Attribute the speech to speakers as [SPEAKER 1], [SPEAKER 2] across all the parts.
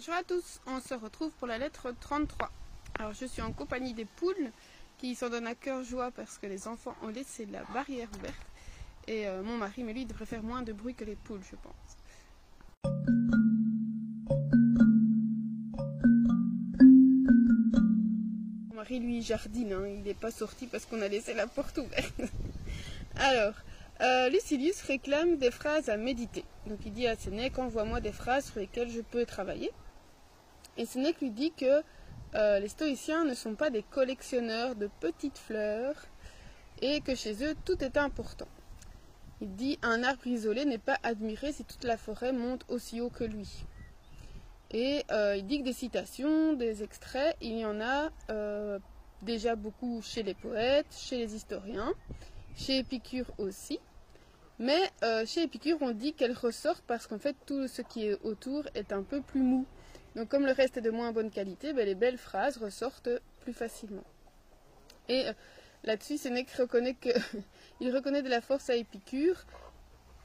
[SPEAKER 1] Bonjour à tous, on se retrouve pour la lettre 33. Alors je suis en compagnie des poules qui s'en donnent à cœur joie parce que les enfants ont laissé la barrière ouverte. Et euh, mon mari, mais lui, devrait faire moins de bruit que les poules, je pense. Mon mari, lui, jardine, hein, il n'est pas sorti parce qu'on a laissé la porte ouverte. Alors, euh, Lucilius réclame des phrases à méditer. Donc il dit à Sénèque, envoie-moi des phrases sur lesquelles je peux travailler. Et Sénèque lui dit que euh, les stoïciens ne sont pas des collectionneurs de petites fleurs et que chez eux tout est important. Il dit un arbre isolé n'est pas admiré si toute la forêt monte aussi haut que lui. Et euh, il dit que des citations, des extraits, il y en a déjà beaucoup chez les poètes, chez les historiens, chez Épicure aussi. Mais euh, chez Épicure, on dit qu'elle ressort parce qu'en fait, tout ce qui est autour est un peu plus mou. Donc, comme le reste est de moins bonne qualité, ben, les belles phrases ressortent plus facilement. Et euh, là-dessus, Sénèque reconnaît que il reconnaît de la force à Épicure.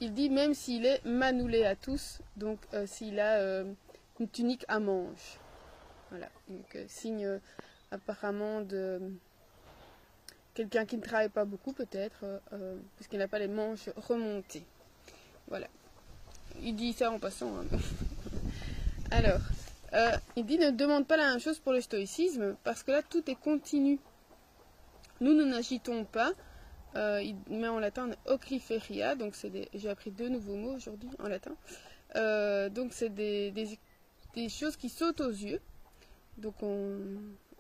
[SPEAKER 1] Il dit même s'il est manoulé à tous, donc euh, s'il a une tunique à manches. Voilà, donc signe apparemment de quelqu'un qui ne travaille pas beaucoup peut-être, euh, euh, puisqu'il n'a pas les manches remontées. Voilà. Il dit ça en passant. Hein. Alors, euh, il dit ne demande pas la même chose pour le stoïcisme, parce que là tout est continu. Nous, nous n'agitons pas. il met en latin ocriferia, donc c'est j'ai appris deux nouveaux mots aujourd'hui en latin. donc c'est des, choses qui sautent aux yeux. Donc on,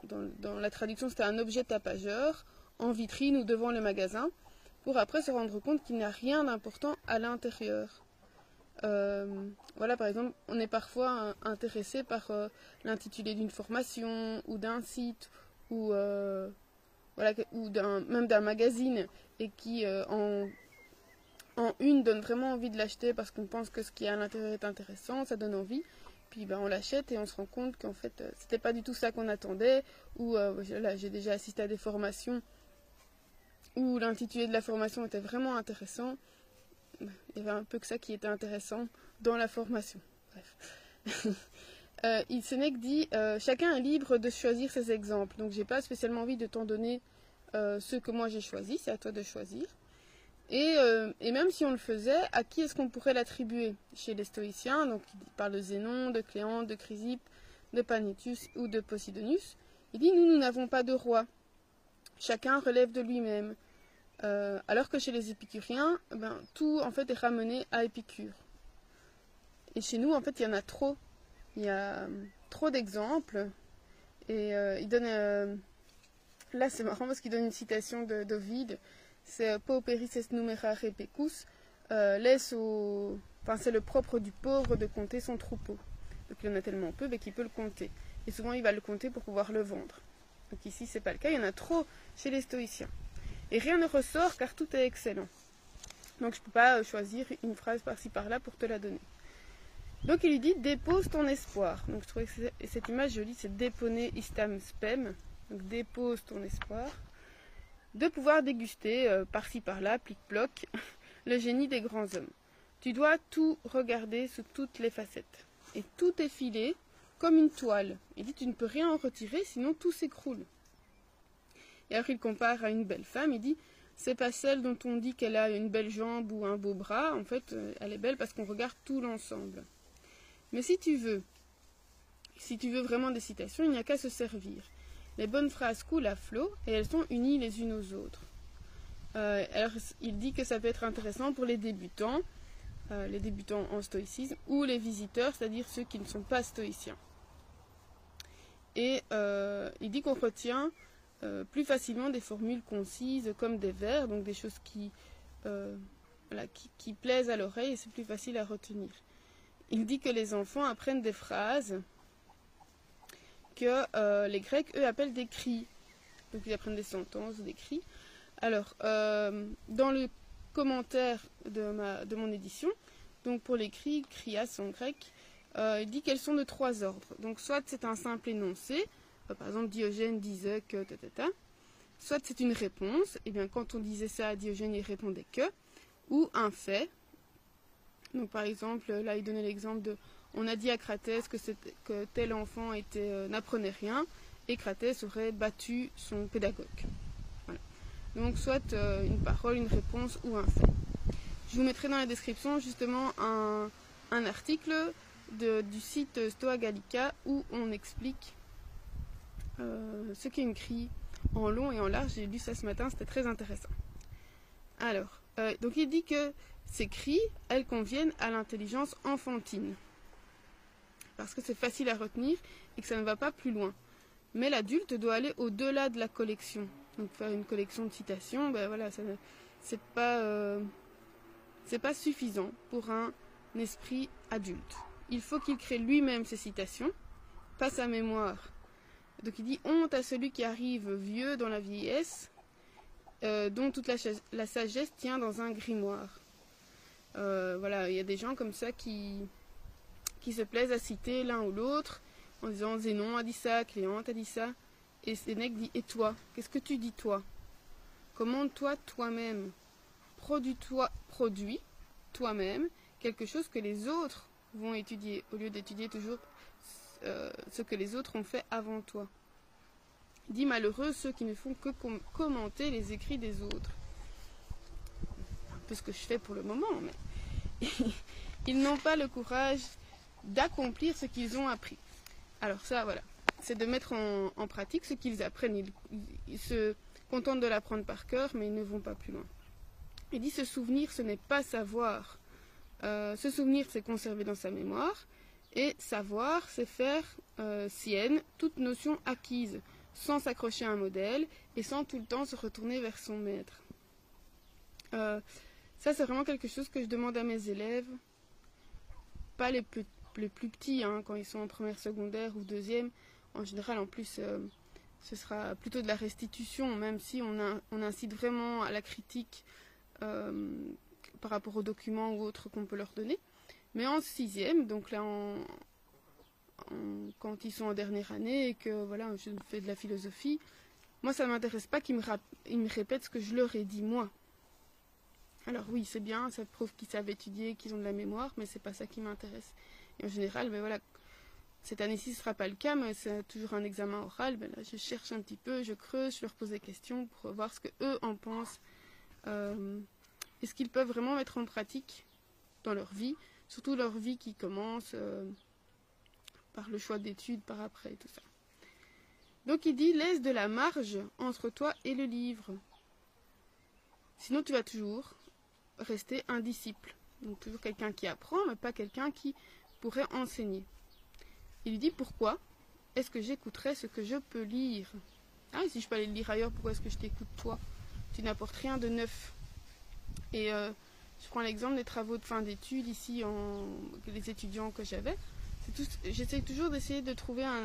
[SPEAKER 1] dans, dans la traduction c'était un objet tapageur en vitrine ou devant le magasin, pour après se rendre compte qu'il n'y a rien d'important à l'intérieur. Euh, voilà, par exemple, on est parfois intéressé par euh, l'intitulé d'une formation ou d'un site ou, euh, voilà, ou même d'un magazine et qui en, en, une donne vraiment envie de l'acheter parce qu'on pense que ce qui est à l'intérieur est intéressant, ça donne envie. Puis ben, on l'achète et on se rend compte qu'en fait c'était pas du tout ça qu'on attendait. Ou j'ai déjà assisté à des formations où l'intitulé de la formation était vraiment intéressant. Il y avait un peu que ça qui était intéressant dans la formation. Bref. euh, il Sénèque dit euh, chacun est libre de choisir ses exemples. Donc j'ai pas spécialement envie de t'en donner euh, ceux que moi j'ai choisis, c'est à toi de choisir. Et, euh, et, même si on le faisait, à qui est-ce qu'on pourrait l'attribuer? Chez les stoïciens, donc il parle de Zénon, de Cléante, de Chrysippe, de Panitus ou de Posidonius. Il dit nous, nous n'avons pas de roi. Chacun relève de lui-même. Euh, alors que chez les épicuriens, ben, tout en fait est ramené à Épicure. Et chez nous, en fait, il y en a trop. Il y a euh, trop d'exemples. Et euh, il donne. là, c'est marrant parce qu'il donne une citation d'Ovide. C'est Pauperis est numera repecus. laisse au. Enfin, c'est le propre du pauvre de compter son troupeau. Donc il y en a tellement peu mais qu'il peut le compter. Et souvent, il va le compter pour pouvoir le vendre. Donc ici, c'est pas le cas. Il y en a trop chez les stoïciens. Et rien ne ressort car tout est excellent. Donc je ne peux pas choisir une phrase par-ci par-là pour te la donner. Donc il lui dit dépose ton espoir. Donc je trouvais que cette image jolie, c'est déponer istam spem. Donc dépose ton espoir. De pouvoir déguster euh, par-ci par-là, plic-ploc, le génie des grands hommes. Tu dois tout regarder sous toutes les facettes. Et tout est filé comme une toile. Il dit tu ne peux rien en retirer, sinon tout s'écroule. Et alors il compare à une belle femme, il dit c'est pas celle dont on dit qu'elle a une belle jambe ou un beau bras, en fait euh, elle est belle parce qu'on regarde tout l'ensemble. Mais si tu veux, si tu veux vraiment des citations, il n'y a qu'à se servir. Les bonnes phrases coulent à flot et elles sont unies les unes aux autres. Euh, alors il dit que ça peut être intéressant pour les débutants, euh, les débutants en stoïcisme, ou les visiteurs, c'est-à-dire ceux qui ne sont pas stoïciens. Et il dit qu'on retient euh, plus facilement des formules concises comme des vers, donc des choses qui, euh, qui, plaisent à l'oreille et c'est plus facile à retenir. Il dit que les enfants apprennent des phrases que euh, les Grecs, eux, appellent des cris. Donc ils apprennent des sentences, des cris. Alors, dans le commentaire de, ma, de mon édition, donc pour les cris, crias en grec, il dit qu'elles sont de trois ordres. Donc soit c'est un simple énoncé, par exemple, Diogène disait que, Soit c'est une réponse, et bien quand on disait ça à Diogène, il répondait que, ou un fait. Donc par exemple, là il donnait l'exemple de on a dit à Cratès que, tel enfant était, n'apprenait rien et Cratès aurait battu son pédagogue. Donc soit une parole, une réponse ou un fait. Je vous mettrai dans la description justement un, article du site Stoa Gallica où on explique ce qu'est une crie en long et en large. J'ai lu ça ce matin, c'était très intéressant. Alors, donc il dit que ces cris, elles conviennent à l'intelligence enfantine. Parce que c'est facile à retenir et que ça ne va pas plus loin. Mais l'adulte doit aller au-delà de la collection. Donc faire une collection de citations, ben voilà, c'est pas, euh, pas suffisant pour un esprit adulte. Il faut qu'il crée lui-même ses citations, pas sa mémoire. Donc il dit honte à celui qui arrive vieux dans la vieillesse, euh, dont toute la, sagesse tient dans un grimoire. Euh, voilà, il y a des gens comme ça qui, qui se plaisent à citer l'un ou l'autre en disant Zénon a dit ça, Cléante a dit ça. Et Sénèque dit Et toi Qu'est-ce que tu dis toi? Comment toi, toi-même, produis-toi, produis toi-même quelque chose que les autres vont étudier, au lieu d'étudier toujours euh, ce que les autres ont fait avant toi. Dis malheureux ceux qui ne font que commenter les écrits des autres. Un peu ce que je fais pour le moment, mais ils n'ont pas le courage d'accomplir ce qu'ils ont appris. Alors ça, voilà, c'est de mettre en, pratique ce qu'ils apprennent. Ils, se contentent de l'apprendre par cœur, mais ils ne vont pas plus loin. Il dit se souvenir, ce n'est pas savoir. Euh, se souvenir, c'est conserver dans sa mémoire. Et savoir, c'est faire euh, sienne toute notion acquise, sans s'accrocher à un modèle et sans tout le temps se retourner vers son maître. Euh, ça, c'est vraiment quelque chose que je demande à mes élèves. Pas les, plus, petits, hein, quand ils sont en première secondaire ou deuxième. En général, en plus, euh, ce sera plutôt de la restitution, même si on, incite vraiment à la critique par rapport aux documents ou autres qu'on peut leur donner. Mais en sixième, donc là, quand ils sont en dernière année et que voilà, je fais de la philosophie, moi, ça ne m'intéresse pas qu'ils me, répètent ce que je leur ai dit moi. Alors oui, c'est bien, ça prouve qu'ils savent étudier, qu'ils ont de la mémoire, mais c'est pas ça qui m'intéresse. Et en général, ben voilà, cette année-ci, ce sera pas le cas, mais c'est toujours un examen oral. Ben là, je cherche un petit peu, je creuse, je leur pose des questions pour voir ce qu'eux en pensent. Euh, et ce qu'ils peuvent vraiment mettre en pratique dans leur vie, surtout leur vie qui commence euh, par le choix d'études, par après tout ça. Donc il dit, laisse de la marge entre toi et le livre. Sinon, tu vas toujours rester un disciple. Donc toujours quelqu'un qui apprend, mais pas quelqu'un qui pourrait enseigner. Il lui dit pourquoi est-ce que j'écouterais ce que je peux lire? Ah, si je peux aller le lire ailleurs, pourquoi est-ce que je t'écoute toi? Tu n'apportes rien de neuf. Et euh, je prends l'exemple des travaux de fin d'études ici, en, les étudiants que j'avais. J'essaie toujours d'essayer de trouver un,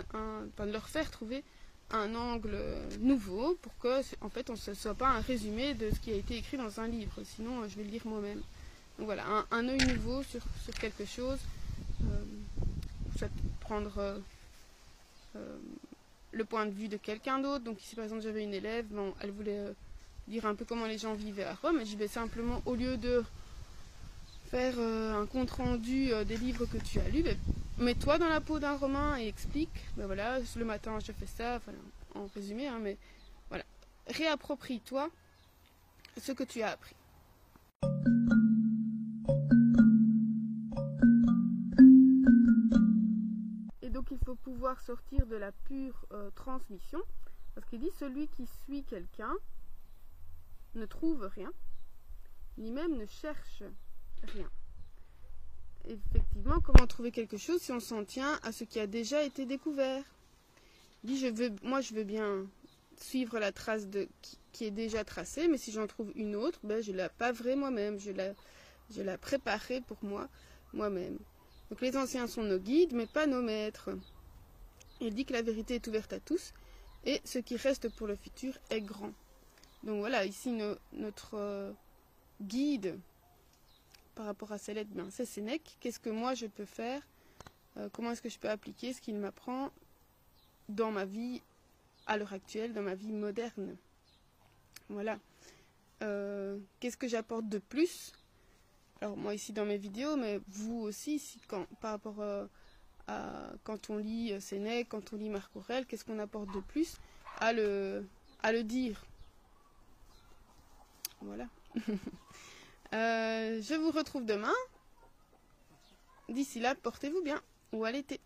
[SPEAKER 1] enfin, de leur faire trouver un angle nouveau pour que, en fait, on ne soit pas un résumé de ce qui a été écrit dans un livre. Sinon, je vais le lire moi-même. Donc voilà, un, œil nouveau sur, quelque chose euh, prendre euh, euh, le point de vue de quelqu'un d'autre. Donc ici par exemple j'avais une élève, elle voulait dire un peu comment les gens vivaient à Rome, et j'y vais simplement au lieu de faire un compte rendu des livres que tu as lus, ben, mets-toi dans la peau d'un Romain et explique. Ben voilà, le matin je fais ça, en résumé, hein, mais voilà, réapproprie-toi ce que tu as appris. il faut pouvoir sortir de la pure euh, transmission, parce qu'il dit celui qui suit quelqu'un ne trouve rien, ni même ne cherche rien. Effectivement, comment trouver quelque chose si on s'en tient à ce qui a déjà été découvert? Dit je veux, moi je veux bien suivre la trace de, qui, est déjà tracée, mais si j'en trouve une autre, ben, je la paverai moi-même, je la, je la préparerai pour moi moi-même. Donc les anciens sont nos guides, mais pas nos maîtres. Il dit que la vérité est ouverte à tous, et ce qui reste pour le futur est grand. Donc voilà, ici notre euh, guide par rapport à ces lettres, ben, c'est Sénèque. Qu'est-ce que moi je peux faire euh, Comment est-ce que je peux appliquer ce qu'il m'apprend dans ma vie à l'heure actuelle, dans ma vie moderne? Voilà. Euh, qu'est-ce que j'apporte de plus? Alors moi ici dans mes vidéos, mais vous aussi, par rapport à quand on lit Sénèque, quand on lit Marc Aurèle, qu'est-ce qu'on apporte de plus à le dire? Voilà. Euh, je vous retrouve demain. D'ici là, portez-vous bien ou à l'été.